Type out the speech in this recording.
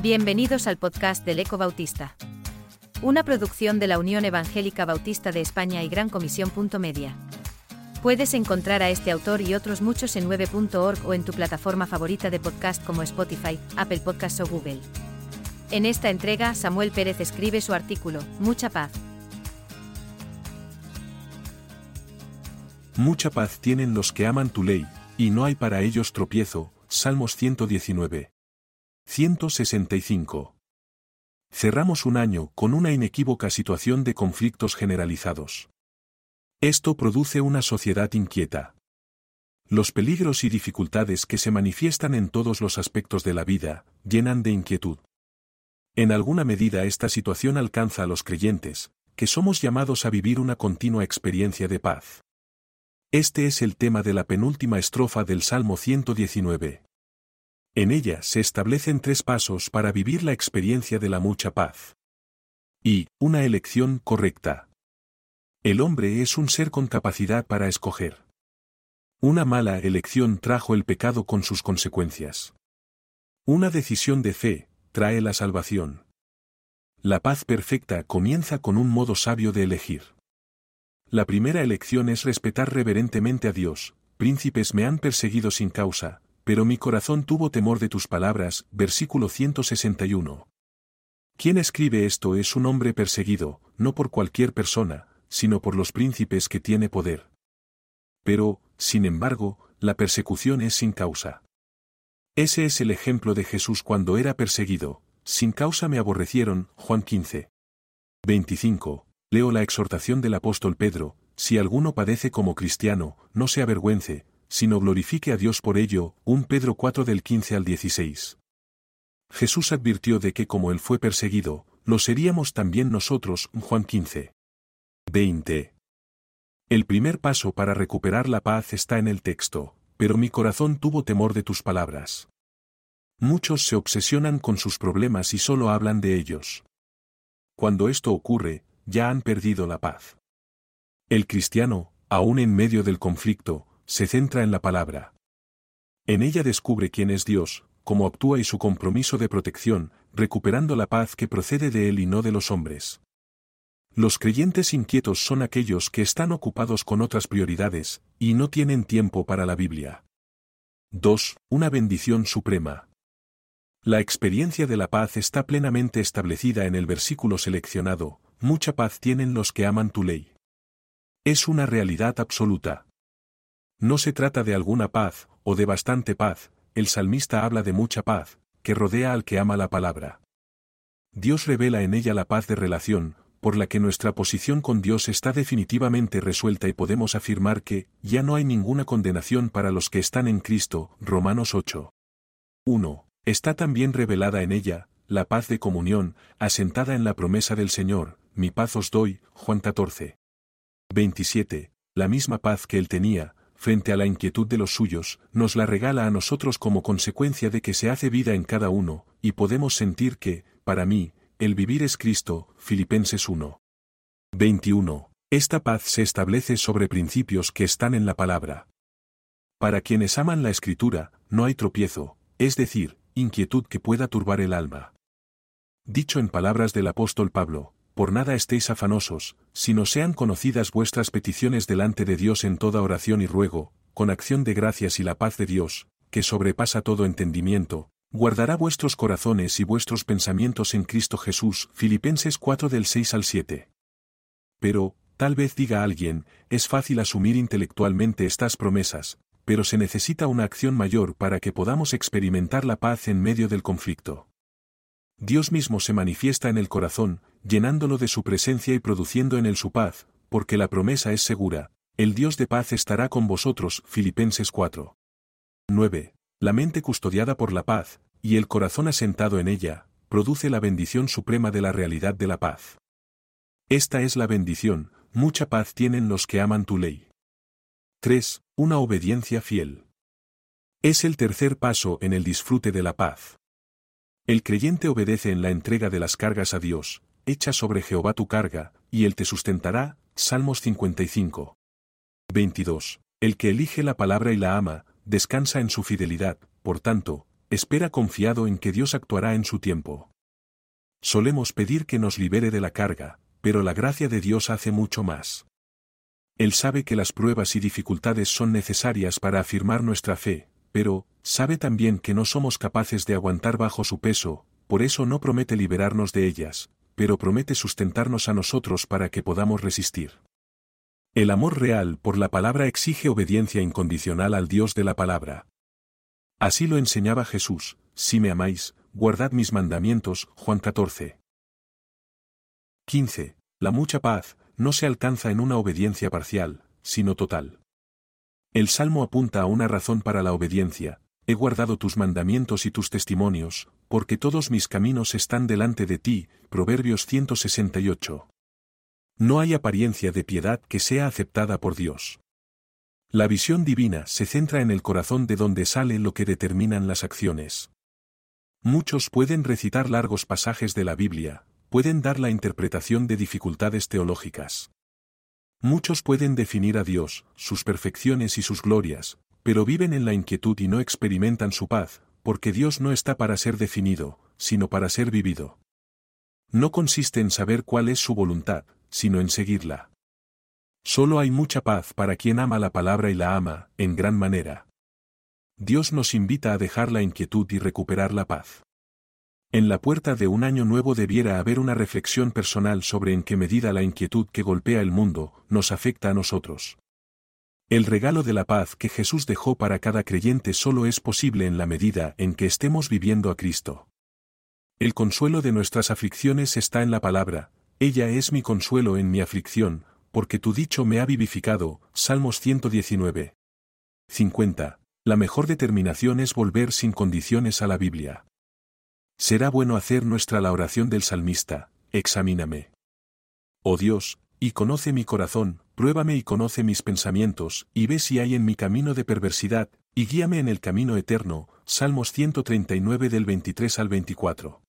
Bienvenidos al podcast del Eco Bautista. Una producción de la Unión Evangélica Bautista de España y Gran Comisión. Media. Puedes encontrar a este autor y otros muchos en 9.org o en tu plataforma favorita de podcast como Spotify, Apple Podcasts o Google. En esta entrega, Samuel Pérez escribe su artículo, Mucha paz. Mucha paz tienen los que aman tu ley, y no hay para ellos tropiezo. Salmos 119. 165. Cerramos un año con una inequívoca situación de conflictos generalizados. Esto produce una sociedad inquieta. Los peligros y dificultades que se manifiestan en todos los aspectos de la vida, llenan de inquietud. En alguna medida esta situación alcanza a los creyentes, que somos llamados a vivir una continua experiencia de paz. Este es el tema de la penúltima estrofa del Salmo 119. En ella se establecen tres pasos para vivir la experiencia de la mucha paz. Y, una elección correcta. El hombre es un ser con capacidad para escoger. Una mala elección trajo el pecado con sus consecuencias. Una decisión de fe, trae la salvación. La paz perfecta comienza con un modo sabio de elegir. La primera elección es respetar reverentemente a Dios, príncipes me han perseguido sin causa, pero mi corazón tuvo temor de tus palabras, versículo 161. Quien escribe esto es un hombre perseguido, no por cualquier persona, sino por los príncipes que tiene poder. Pero, sin embargo, la persecución es sin causa. Ese es el ejemplo de Jesús cuando era perseguido, sin causa me aborrecieron, Juan 15. 25. Leo la exhortación del apóstol Pedro, si alguno padece como cristiano, no se avergüence, sino glorifique a Dios por ello, 1 Pedro 4 del 15 al 16. Jesús advirtió de que como él fue perseguido, lo seríamos también nosotros, Juan 15. 20. El primer paso para recuperar la paz está en el texto, pero mi corazón tuvo temor de tus palabras. Muchos se obsesionan con sus problemas y solo hablan de ellos. Cuando esto ocurre, ya han perdido la paz. El cristiano, aún en medio del conflicto, se centra en la palabra. En ella descubre quién es Dios, cómo actúa y su compromiso de protección, recuperando la paz que procede de Él y no de los hombres. Los creyentes inquietos son aquellos que están ocupados con otras prioridades, y no tienen tiempo para la Biblia. 2. Una bendición suprema. La experiencia de la paz está plenamente establecida en el versículo seleccionado, mucha paz tienen los que aman tu ley. Es una realidad absoluta. No se trata de alguna paz, o de bastante paz, el salmista habla de mucha paz, que rodea al que ama la palabra. Dios revela en ella la paz de relación, por la que nuestra posición con Dios está definitivamente resuelta y podemos afirmar que, ya no hay ninguna condenación para los que están en Cristo, Romanos 8. 1. Está también revelada en ella, la paz de comunión, asentada en la promesa del Señor, mi paz os doy, Juan 14. 27. La misma paz que él tenía, frente a la inquietud de los suyos, nos la regala a nosotros como consecuencia de que se hace vida en cada uno, y podemos sentir que, para mí, el vivir es Cristo, Filipenses 1. 21. Esta paz se establece sobre principios que están en la palabra. Para quienes aman la escritura, no hay tropiezo, es decir, inquietud que pueda turbar el alma. Dicho en palabras del apóstol Pablo, por nada estéis afanosos, sino sean conocidas vuestras peticiones delante de Dios en toda oración y ruego, con acción de gracias y la paz de Dios, que sobrepasa todo entendimiento, guardará vuestros corazones y vuestros pensamientos en Cristo Jesús. Filipenses 4 del 6 al 7. Pero, tal vez diga alguien, es fácil asumir intelectualmente estas promesas, pero se necesita una acción mayor para que podamos experimentar la paz en medio del conflicto. Dios mismo se manifiesta en el corazón, llenándolo de su presencia y produciendo en él su paz, porque la promesa es segura, el Dios de paz estará con vosotros. Filipenses 4. 9. La mente custodiada por la paz, y el corazón asentado en ella, produce la bendición suprema de la realidad de la paz. Esta es la bendición, mucha paz tienen los que aman tu ley. 3. Una obediencia fiel. Es el tercer paso en el disfrute de la paz. El creyente obedece en la entrega de las cargas a Dios, echa sobre Jehová tu carga, y él te sustentará. Salmos 55. 22. El que elige la palabra y la ama, descansa en su fidelidad, por tanto, espera confiado en que Dios actuará en su tiempo. Solemos pedir que nos libere de la carga, pero la gracia de Dios hace mucho más. Él sabe que las pruebas y dificultades son necesarias para afirmar nuestra fe, pero, sabe también que no somos capaces de aguantar bajo su peso, por eso no promete liberarnos de ellas, pero promete sustentarnos a nosotros para que podamos resistir. El amor real por la palabra exige obediencia incondicional al Dios de la palabra. Así lo enseñaba Jesús, si me amáis, guardad mis mandamientos, Juan 14. 15. La mucha paz, no se alcanza en una obediencia parcial, sino total. El Salmo apunta a una razón para la obediencia, he guardado tus mandamientos y tus testimonios, porque todos mis caminos están delante de ti, Proverbios 168. No hay apariencia de piedad que sea aceptada por Dios. La visión divina se centra en el corazón de donde sale lo que determinan las acciones. Muchos pueden recitar largos pasajes de la Biblia, pueden dar la interpretación de dificultades teológicas. Muchos pueden definir a Dios, sus perfecciones y sus glorias, pero viven en la inquietud y no experimentan su paz, porque Dios no está para ser definido, sino para ser vivido. No consiste en saber cuál es su voluntad, sino en seguirla. Solo hay mucha paz para quien ama la palabra y la ama, en gran manera. Dios nos invita a dejar la inquietud y recuperar la paz. En la puerta de un año nuevo debiera haber una reflexión personal sobre en qué medida la inquietud que golpea el mundo nos afecta a nosotros. El regalo de la paz que Jesús dejó para cada creyente solo es posible en la medida en que estemos viviendo a Cristo. El consuelo de nuestras aflicciones está en la palabra, ella es mi consuelo en mi aflicción, porque tu dicho me ha vivificado. Salmos 119. 50. La mejor determinación es volver sin condiciones a la Biblia. Será bueno hacer nuestra la oración del salmista, examíname. Oh Dios, y conoce mi corazón, pruébame y conoce mis pensamientos, y ve si hay en mi camino de perversidad, y guíame en el camino eterno. Salmos 139 del 23 al 24.